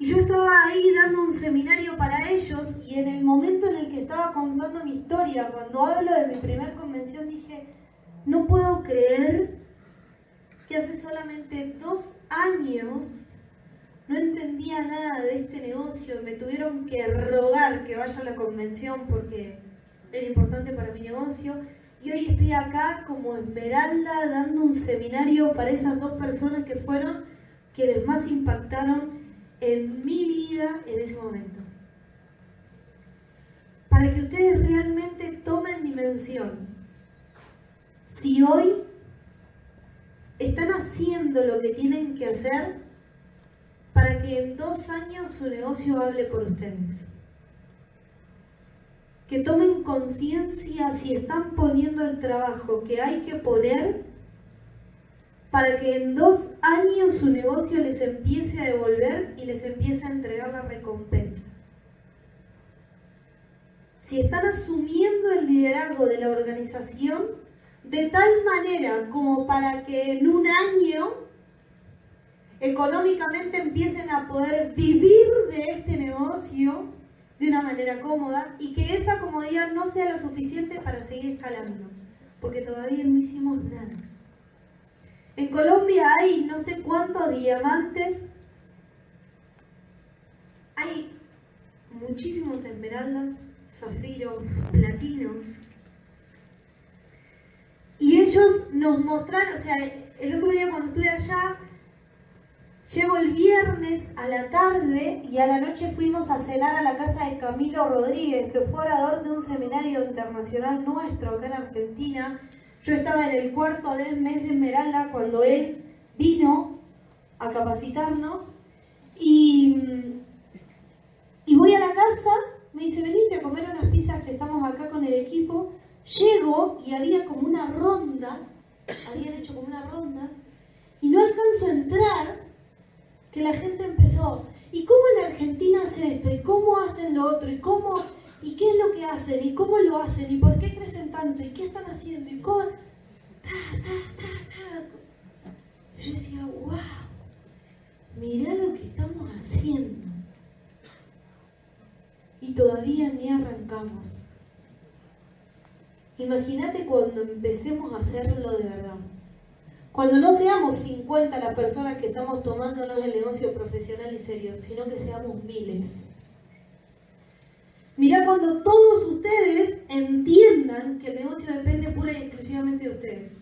Y yo estaba ahí dando un seminario para ellos y en el momento en el que estaba contando mi historia, cuando hablo de mi primer convención, dije, no puedo creer que hace solamente dos años no entendía nada de este negocio, me tuvieron que rogar que vaya a la convención porque era importante para mi negocio. Y hoy estoy acá como Esmeralda dando un seminario para esas dos personas que fueron quienes más impactaron en mi vida en ese momento. Para que ustedes realmente tomen dimensión. Si hoy están haciendo lo que tienen que hacer, para que en dos años su negocio hable por ustedes. Que tomen conciencia si están poniendo el trabajo que hay que poner para que en dos años su negocio les empiece a devolver y les empiece a entregar la recompensa. Si están asumiendo el liderazgo de la organización de tal manera como para que en un año económicamente empiecen a poder vivir de este negocio de una manera cómoda y que esa comodidad no sea la suficiente para seguir escalando, porque todavía no hicimos nada. En Colombia hay no sé cuántos diamantes, hay muchísimos esmeraldas, zafiros, platinos, y ellos nos mostraron, o sea, el otro día cuando estuve allá, Llego el viernes a la tarde y a la noche fuimos a cenar a la casa de Camilo Rodríguez, que fue orador de un seminario internacional nuestro acá en Argentina. Yo estaba en el cuarto del mes de Esmeralda cuando él vino a capacitarnos y, y voy a la casa, me dice, venite a comer unas pizzas que estamos acá con el equipo. Llego y había como una ronda, habían hecho como una ronda, y no alcanzo a entrar que la gente empezó, ¿y cómo en Argentina hacen esto? ¿Y cómo hacen lo otro? ¿Y cómo? ¿Y qué es lo que hacen? ¿Y cómo lo hacen? ¿Y por qué crecen tanto? ¿Y qué están haciendo? ¿Y cómo? Yo decía, wow, mirá lo que estamos haciendo. Y todavía ni arrancamos. Imagínate cuando empecemos a hacerlo de verdad. Cuando no seamos 50 las personas que estamos tomándonos el negocio profesional y serio, sino que seamos miles. Mirá cuando todos ustedes entiendan que el negocio depende pura y exclusivamente de ustedes.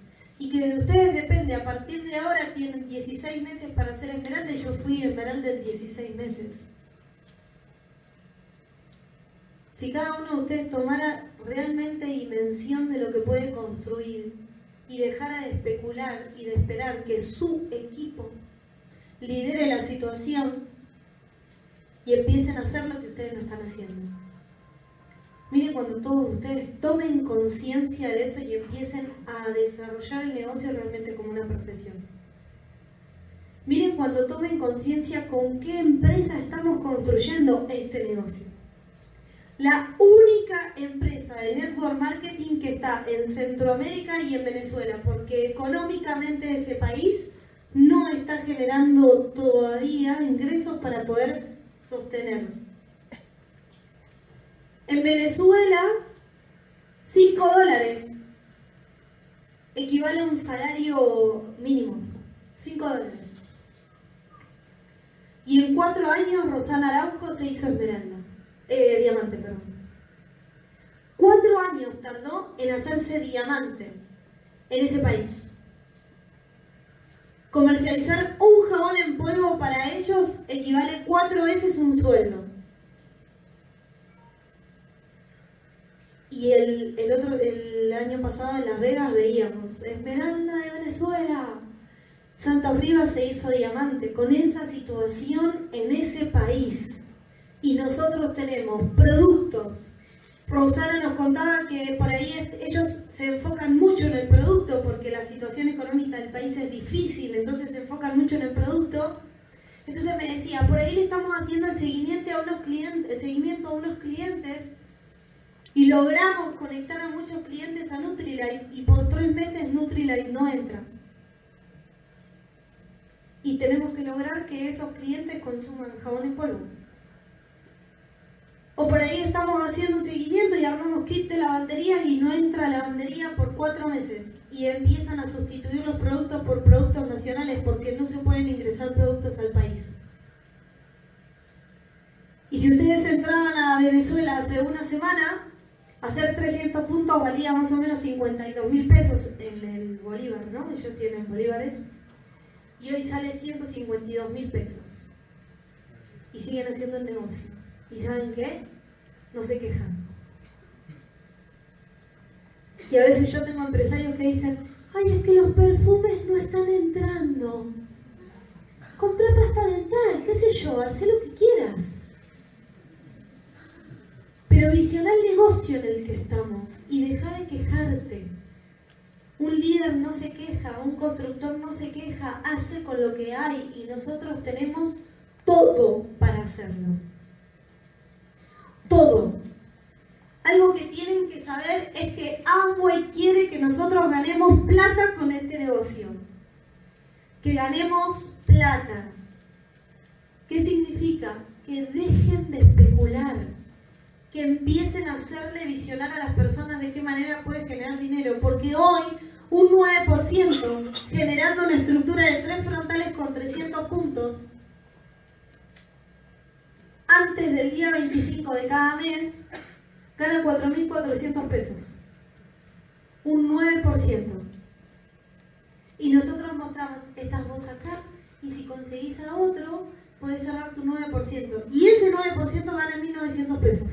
Y que de ustedes depende, a partir de ahora tienen 16 meses para ser esmeralda yo fui esmeralda en 16 meses. Si cada uno de ustedes tomara realmente dimensión de lo que puede construir, y dejara de especular y de esperar que su equipo lidere la situación y empiecen a hacer lo que ustedes no están haciendo. Miren cuando todos ustedes tomen conciencia de eso y empiecen a desarrollar el negocio realmente como una profesión. Miren cuando tomen conciencia con qué empresa estamos construyendo este negocio la única empresa de network marketing que está en Centroamérica y en Venezuela, porque económicamente ese país no está generando todavía ingresos para poder sostenerlo. En Venezuela, 5 dólares equivale a un salario mínimo, 5 dólares. Y en cuatro años Rosana Araujo se hizo esmeralda. Eh, diamante, perdón. Cuatro años tardó en hacerse diamante en ese país. Comercializar un jabón en polvo para ellos equivale cuatro veces un sueldo. Y el, el, otro, el año pasado en Las Vegas veíamos Esmeralda de Venezuela. Santa Rivas se hizo diamante con esa situación en ese país y nosotros tenemos productos. Rosana nos contaba que por ahí ellos se enfocan mucho en el producto porque la situación económica del país es difícil, entonces se enfocan mucho en el producto. Entonces me decía, por ahí le estamos haciendo el seguimiento a unos clientes, el seguimiento a unos clientes y logramos conectar a muchos clientes a Nutrilite y por tres meses Nutrilite no entra. y tenemos que lograr que esos clientes consuman jabón en polvo. O por ahí estamos haciendo un seguimiento y armamos kit de lavanderías y no entra lavandería por cuatro meses y empiezan a sustituir los productos por productos nacionales porque no se pueden ingresar productos al país. Y si ustedes entraban a Venezuela hace una semana, hacer 300 puntos valía más o menos 52 mil pesos en el Bolívar, ¿no? Ellos tienen bolívares. Y hoy sale 152 mil pesos. Y siguen haciendo el negocio. ¿Y saben qué? No se quejan. Y a veces yo tengo empresarios que dicen, ay, es que los perfumes no están entrando. Compra pasta dental, qué sé yo, haz lo que quieras. Pero visiona el negocio en el que estamos y deja de quejarte. Un líder no se queja, un constructor no se queja, hace con lo que hay y nosotros tenemos todo para hacerlo. Todo. Algo que tienen que saber es que Amway quiere que nosotros ganemos plata con este negocio. Que ganemos plata. ¿Qué significa? Que dejen de especular que empiecen a hacerle visionar a las personas de qué manera puedes generar dinero, porque hoy un 9% generando una estructura de tres frontales con 300 puntos, antes del día 25 de cada mes, gana 4.400 pesos. Un 9%. Y nosotros mostramos, estás vos acá, y si conseguís a otro, puedes cerrar tu 9%. Y ese 9% gana 1.900 pesos.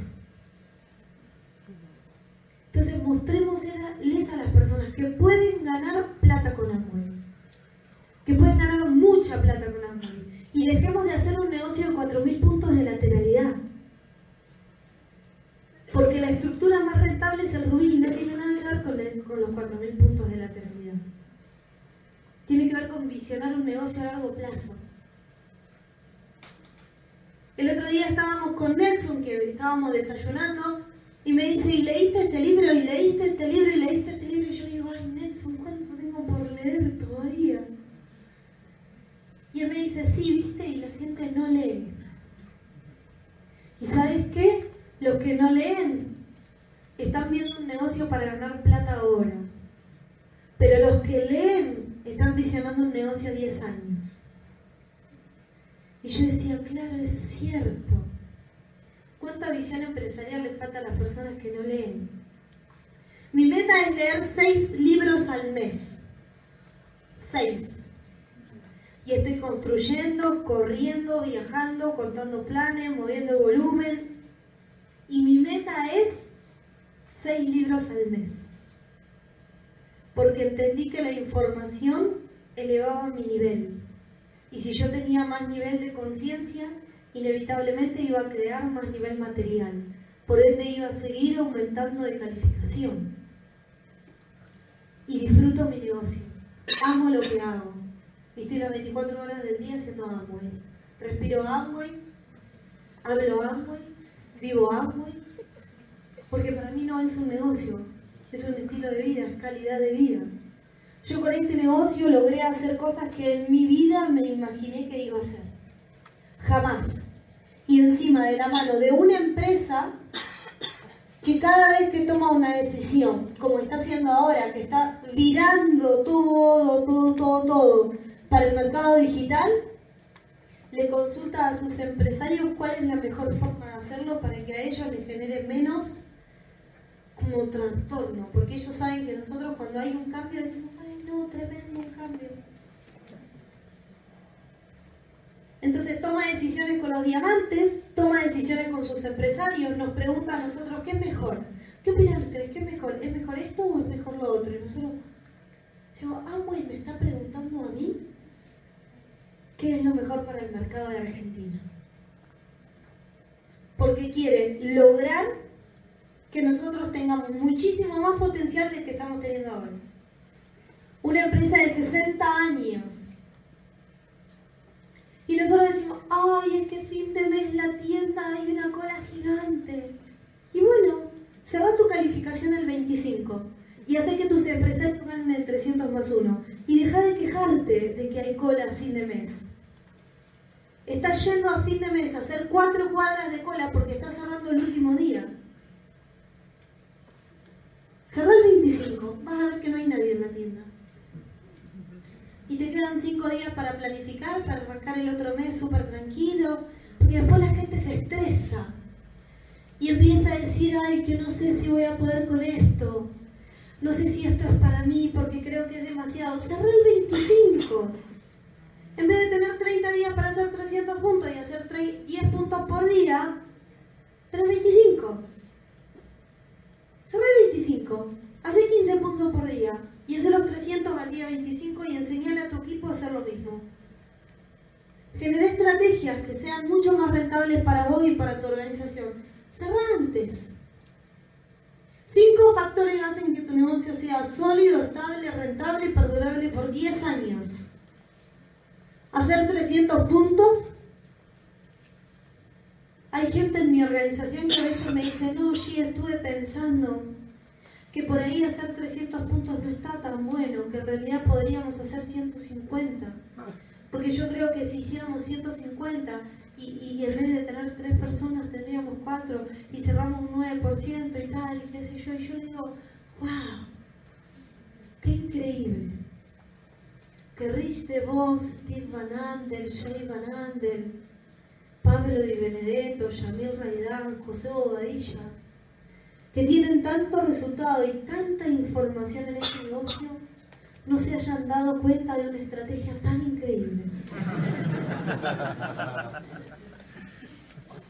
Mostrémosles a las personas que pueden ganar plata con Amway, que pueden ganar mucha plata con Amway y dejemos de hacer un negocio de 4.000 puntos de lateralidad. Porque la estructura más rentable es el rubí no tiene nada que ver con, con los 4.000 puntos de lateralidad. Tiene que ver con visionar un negocio a largo plazo. El otro día estábamos con Nelson, que estábamos desayunando, y me dice, ¿y leíste este libro? ¿Y leíste este libro? ¿Y leíste este libro? Y yo digo, ay Nelson, ¿cuánto tengo por leer todavía? Y él me dice, sí, viste, y la gente no lee. ¿Y sabes qué? Los que no leen están viendo un negocio para ganar plata ahora. Pero los que leen están visionando un negocio a 10 años. Y yo decía, claro, es cierto. ¿Cuánta visión empresarial le falta a las personas que no leen? Mi meta es leer seis libros al mes. Seis. Y estoy construyendo, corriendo, viajando, contando planes, moviendo volumen. Y mi meta es seis libros al mes. Porque entendí que la información elevaba mi nivel. Y si yo tenía más nivel de conciencia, inevitablemente iba a crear más nivel material, por ende iba a seguir aumentando de calificación. Y disfruto mi negocio, amo lo que hago, estoy las 24 horas del día haciendo Amway. Respiro Amway, hablo Amway, vivo Amway, porque para mí no es un negocio, es un estilo de vida, es calidad de vida. Yo con este negocio logré hacer cosas que en mi vida me imaginé que iba a hacer. Jamás. Y encima de la mano de una empresa que cada vez que toma una decisión, como está haciendo ahora, que está virando todo, todo, todo, todo para el mercado digital, le consulta a sus empresarios cuál es la mejor forma de hacerlo para que a ellos les genere menos como trastorno, porque ellos saben que nosotros cuando hay un cambio decimos, ay no, tremendo un cambio Entonces toma decisiones con los diamantes, toma decisiones con sus empresarios, nos pregunta a nosotros, ¿qué es mejor? ¿Qué opinan ustedes? ¿Qué es mejor? ¿Es mejor esto o es mejor lo otro? Y nosotros, digo, Amway me está preguntando a mí qué es lo mejor para el mercado de Argentina. Porque quiere lograr que nosotros tengamos muchísimo más potencial del que estamos teniendo ahora. Una empresa de 60 años y nosotros decimos, ay, es que fin de mes la tienda hay una cola gigante. Y bueno, se va tu calificación el 25 y hace que tus empresarios ganen el 300 más 1. Y deja de quejarte de que hay cola a fin de mes. Estás yendo a fin de mes a hacer cuatro cuadras de cola porque estás cerrando el último día. Cerró el 25, vas a ver que no hay nadie en la tienda. Y te quedan cinco días para planificar, para arrancar el otro mes súper tranquilo, porque después la gente se estresa y empieza a decir, ay, que no sé si voy a poder con esto, no sé si esto es para mí porque creo que es demasiado. Cerró el 25. En vez de tener 30 días para hacer 300 puntos y hacer 10 puntos por día, 325. Cerró el 25. Hace 15 puntos por día y hace los 300 al día 25 y enseñale a tu equipo a hacer lo mismo. Generé estrategias que sean mucho para vos y para tu organización. Cerrá antes. Cinco factores hacen que tu negocio sea sólido, estable, rentable y perdurable por 10 años. Hacer 300 puntos. Hay gente en mi organización que a veces me dice, no, sí, estuve pensando que por ahí hacer 300 puntos no está tan bueno, que en realidad podríamos hacer 150. Porque yo creo que si hiciéramos 150 y, en vez de tener tres personas tendríamos cuatro y cerramos un 9% y tal, y qué sé yo, y yo digo, wow, qué increíble. Que Rich DeVos, Steve Van Andel, Jay Van Andel, Pablo Di Benedetto, Yamil Raidán, José Bobadilla, que tienen tanto resultado y tanta información en este negocio, no se hayan dado cuenta de una estrategia tan increíble.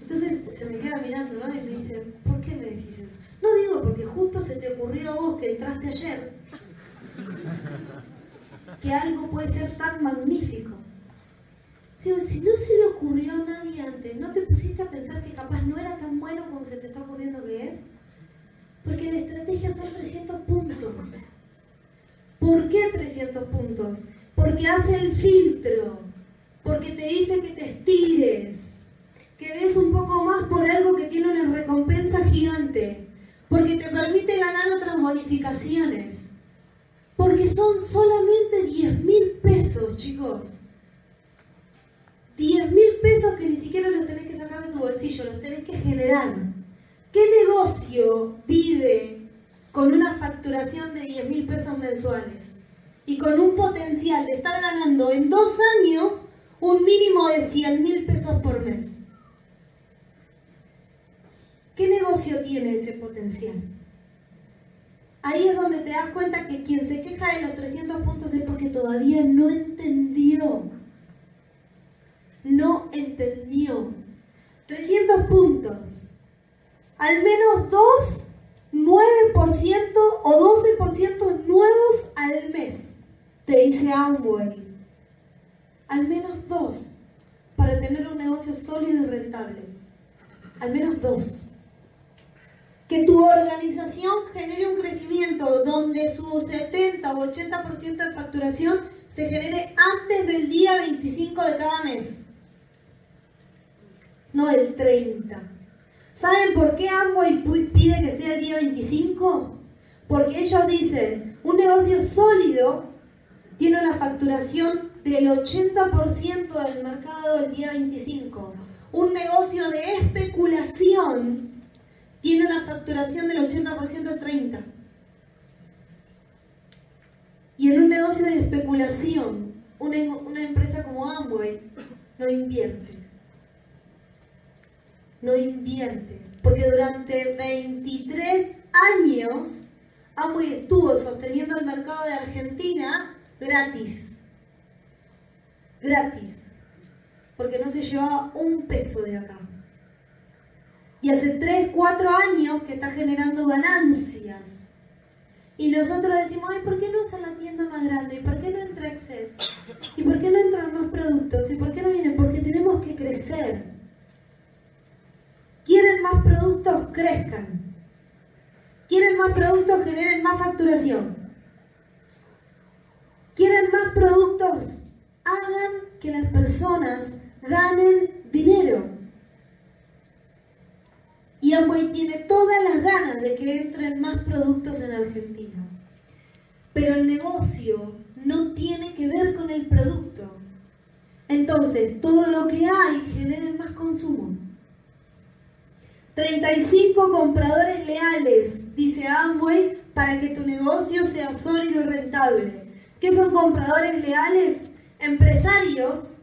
Entonces se me queda mirando ¿no? y me dice, ¿por qué me decís eso? No digo porque justo se te ocurrió a vos que entraste ayer, que algo puede ser tan magnífico. Si no se le ocurrió a nadie antes, ¿no te pusiste a pensar que capaz no era tan bueno como se te está ocurriendo que es? Porque la estrategia son 300 puntos. ¿Por qué 300 puntos? Porque hace el filtro, porque te dice que te estires, que des un poco más por algo que tiene una recompensa gigante, porque te permite ganar otras bonificaciones, porque son solamente 10 mil pesos, chicos. 10 mil pesos que ni siquiera los tenés que sacar de tu bolsillo, los tenés que generar. ¿Qué negocio vive con una facturación de 10 mil pesos mensuales y con un potencial de estar ganando en dos años un mínimo de 100 mil pesos por mes? ¿Qué negocio tiene ese potencial? Ahí es donde te das cuenta que quien se queja de los 300 puntos es porque todavía no entendió. No entendió. 300 puntos. Al menos 2, 9% o 12% nuevos al mes, te dice Amway. Al menos dos para tener un negocio sólido y rentable. Al menos dos que tu organización genere un crecimiento donde su 70 o 80% de facturación se genere antes del día 25 de cada mes, no el 30. ¿Saben por qué Amway pide que sea el día 25? Porque ellos dicen, un negocio sólido tiene una facturación del 80% del mercado el día 25. Un negocio de especulación tiene una facturación del 80% de 30. Y en un negocio de especulación, una, una empresa como Amway no invierte. No invierte. Porque durante 23 años Amway estuvo sosteniendo el mercado de Argentina gratis. Gratis. Porque no se llevaba un peso de acá y hace 3, 4 años que está generando ganancias. Y nosotros decimos, ay, ¿por qué no hacer la tienda más grande? ¿Y por qué no entra Access? ¿Y por qué no entran más productos? ¿Y por qué no vienen? Porque tenemos que crecer. ¿Quieren más productos? Crezcan. ¿Quieren más productos? Generen más facturación. ¿Quieren más productos? Hagan que las personas ganen dinero. Y Amway tiene todas las ganas de que entren más productos en Argentina. Pero el negocio no tiene que ver con el producto. Entonces, todo lo que hay genera más consumo. 35 compradores leales, dice Amway, para que tu negocio sea sólido y rentable. ¿Qué son compradores leales? Empresarios,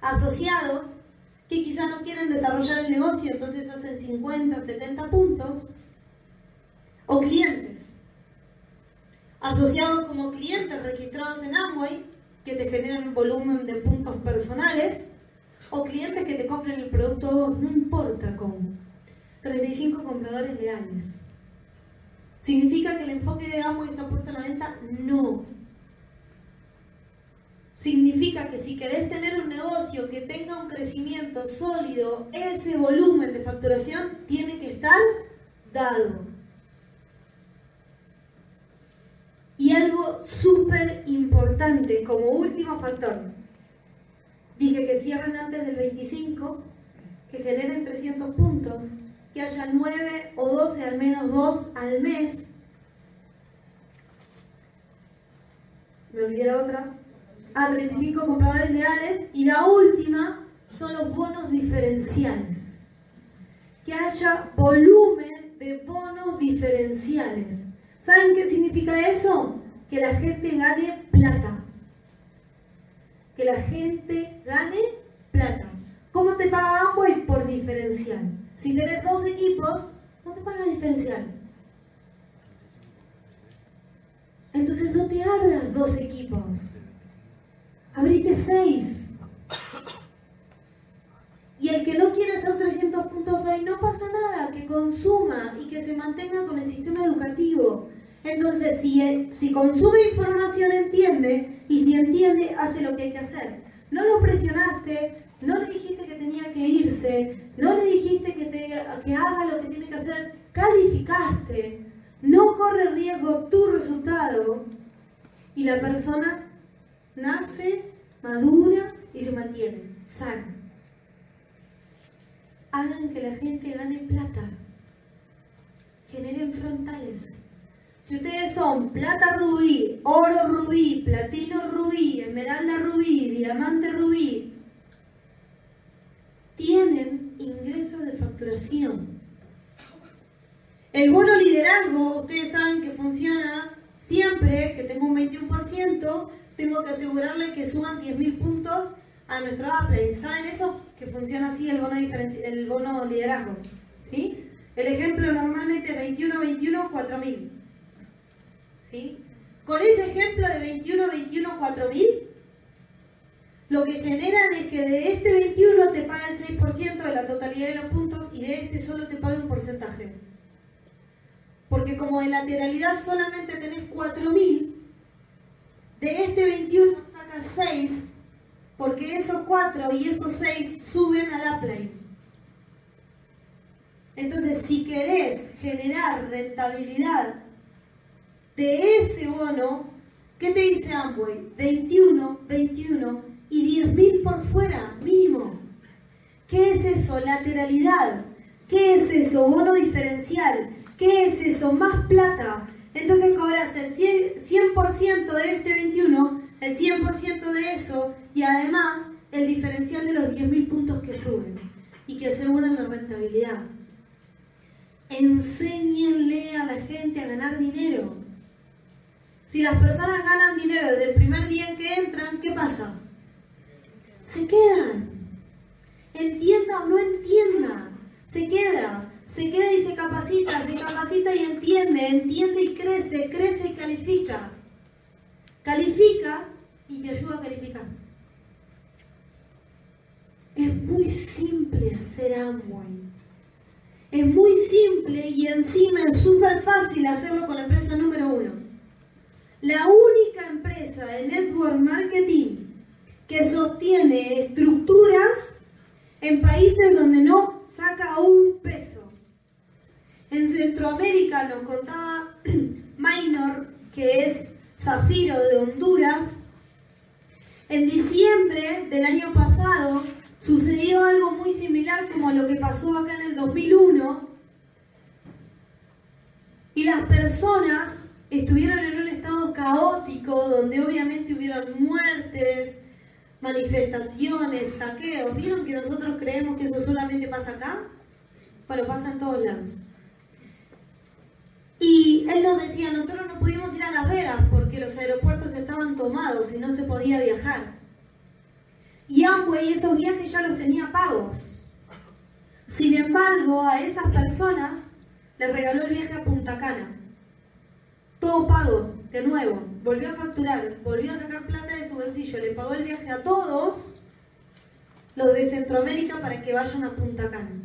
asociados, que quizá no quieren desarrollar el negocio, entonces hacen 50, 70 puntos, o clientes, asociados como clientes registrados en Amway, que te generan un volumen de puntos personales, o clientes que te compren el producto no importa cómo. 35 compradores leales. ¿Significa que el enfoque de Amway está puesto a la venta? No. Significa que si querés tener un negocio que tenga un crecimiento sólido, ese volumen de facturación tiene que estar dado. Y algo súper importante como último factor. Dije que cierren antes del 25, que generen 300 puntos, que haya 9 o 12, al menos 2 al mes. Me olvidé la otra. A 35 compradores leales. Y la última son los bonos diferenciales. Que haya volumen de bonos diferenciales. ¿Saben qué significa eso? Que la gente gane plata. Que la gente gane plata. ¿Cómo te paga Amway? Por diferencial. Si tenés dos equipos, no te paga diferencial. Entonces no te abras dos equipos. Abrite seis. Y el que no quiere hacer 300 puntos hoy, no pasa nada, que consuma y que se mantenga con el sistema educativo. Entonces, si, si consume información, entiende, y si entiende, hace lo que hay que hacer. No lo presionaste, no le dijiste que tenía que irse, no le dijiste que, te, que haga lo que tiene que hacer, calificaste, no corre riesgo tu resultado y la persona nace, madura y se mantiene sana hagan que la gente gane plata, generen frontales. Si ustedes son plata rubí, oro rubí, platino rubí, esmeralda rubí, diamante rubí, tienen ingresos de facturación. El bono liderazgo, ustedes saben que funciona siempre que tengo un 21%, tengo que asegurarle que suban 10.000 puntos a nuestro Apple. ¿Saben eso? Que funciona así el bono, el bono liderazgo. ¿sí? El ejemplo normalmente 21-21, 4.000. ¿sí? Con ese ejemplo de 21-21, 4.000, lo que generan es que de este 21 te pagan el 6% de la totalidad de los puntos y de este solo te paga un porcentaje. Porque como de lateralidad solamente tenés 4.000, de este 21 sacas 6 porque esos cuatro y esos seis suben al Play. Entonces, si querés generar rentabilidad de ese bono, ¿qué te dice Amway? 21, 21 y 10.000 por fuera, mínimo. ¿Qué es eso? Lateralidad. ¿Qué es eso? Bono diferencial. ¿Qué es eso? Más plata. Entonces cobras el 100%, de este 21, el 100% de eso y además el diferencial de los 10.000 puntos que suben y que aseguran la rentabilidad. Enséñenle a la gente a ganar dinero. Si las personas ganan dinero desde el primer día en que entran, ¿qué pasa? Se quedan. Entienda o no entienda, se queda. Se queda y se capacita, se capacita y entiende, entiende y crece, crece y califica. Califica y te ayuda a calificar. Es muy simple hacer Amway. Es muy simple y encima es súper fácil hacerlo con la empresa número uno. La única empresa de network marketing que sostiene estructuras en países donde no saca un peso. En Centroamérica nos contaba Minor, que es Zafiro de Honduras, en diciembre del año pasado sucedió algo muy similar como lo que pasó acá en el 2001 y las personas estuvieron en un estado caótico, donde obviamente hubieron muertes, manifestaciones, saqueos. ¿Vieron que nosotros creemos que eso solamente pasa acá? Bueno, pasa en todos lados. Y él nos decía, nosotros no pudimos ir a Las Vegas porque los aeropuertos estaban tomados y no se podía viajar. Y Amway esos viajes ya los tenía pagos. Sin embargo, a esas personas les regaló el viaje a Punta Cana. Todo pago, de nuevo. Volvió a facturar, volvió a sacar plata de su bolsillo, le pagó el viaje a todos los de Centroamérica para que vayan a Punta Cana.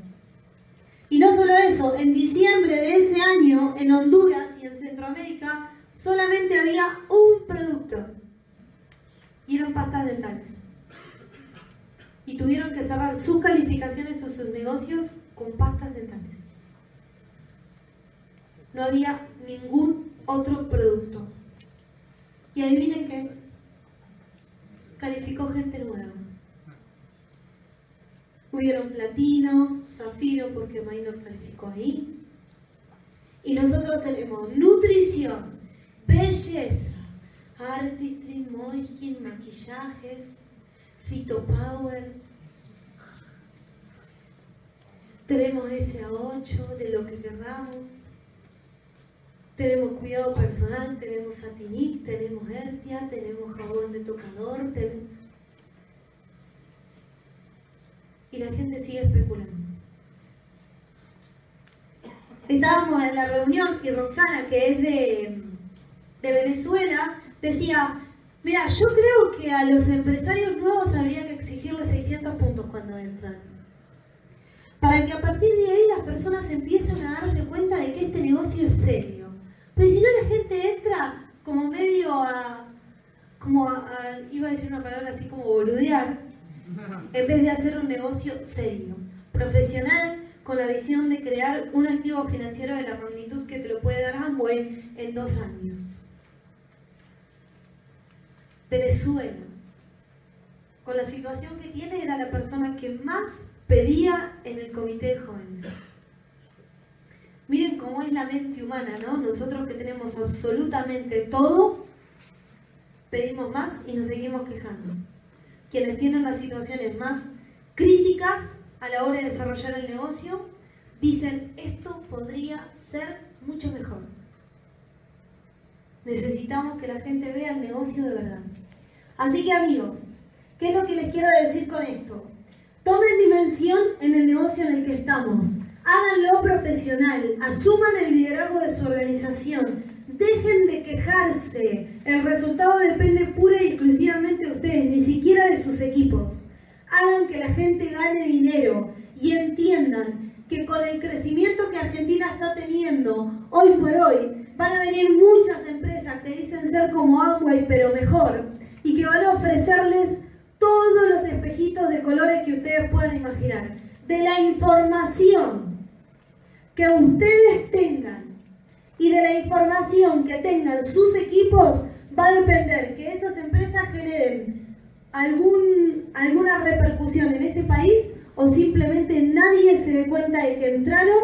Y no solo eso, en diciembre de ese año, en Honduras y en Centroamérica, solamente había un producto. Y eran pastas dentales. Y tuvieron que cerrar sus calificaciones o sus negocios con pastas dentales. No había ningún otro producto. Y adivinen qué. Calificó gente nueva. Hubieron platinos, zafiro, porque Maynor calificó ahí. Y nosotros tenemos nutrición, belleza, artistry, moiskin, maquillajes, phytopower. Tenemos SA8 de lo que queramos. Tenemos cuidado personal, tenemos satinit, tenemos hertia, tenemos jabón de tocador, tenemos y la gente sigue especulando. Estábamos en la reunión y Roxana, que es de, de Venezuela, decía, mira, yo creo que a los empresarios nuevos habría que exigirles 600 puntos cuando entran. Para que a partir de ahí las personas empiecen a darse cuenta de que este negocio es serio. Pero si no la gente entra como medio a, como a, iba a decir una palabra así como boludear, en vez de hacer un negocio serio, profesional, con la visión de crear un activo financiero de la magnitud que te lo puede dar Amway en dos años. Venezuela, con la situación que tiene, era la persona que más pedía en el comité de jóvenes. Miren cómo es la mente humana, ¿no? Nosotros que tenemos absolutamente todo, pedimos más y nos seguimos quejando quienes tienen las situaciones más críticas a la hora de desarrollar el negocio, dicen, esto podría ser mucho mejor. Necesitamos que la gente vea el negocio de verdad. Así que amigos, ¿qué es lo que les quiero decir con esto? Tomen dimensión en el negocio en el que estamos. Háganlo profesional, asuman el liderazgo de su organización, Dejen de quejarse. El resultado depende pura y exclusivamente de ustedes, ni siquiera de sus equipos. Hagan que la gente gane dinero y entiendan que con el crecimiento que Argentina está teniendo hoy por hoy, van a venir muchas empresas que dicen ser como Amway, pero mejor, y que van a ofrecerles todos los espejitos de colores que ustedes puedan imaginar. De la información que ustedes tengan y de la información que tengan sus equipos va a depender que esas empresas generen algún, alguna repercusión en este país o simplemente nadie se dé cuenta de que entraron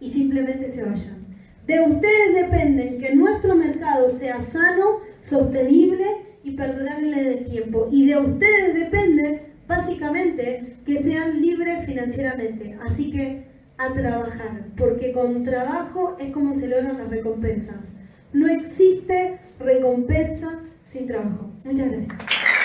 y simplemente se vayan. De ustedes depende que nuestro mercado sea sano, sostenible y perdurable en el tiempo. Y de ustedes depende, básicamente, que sean libres financieramente. Así que a trabajar, porque con trabajo es como se logran las recompensas. No existe recompensa sin trabajo. Muchas gracias.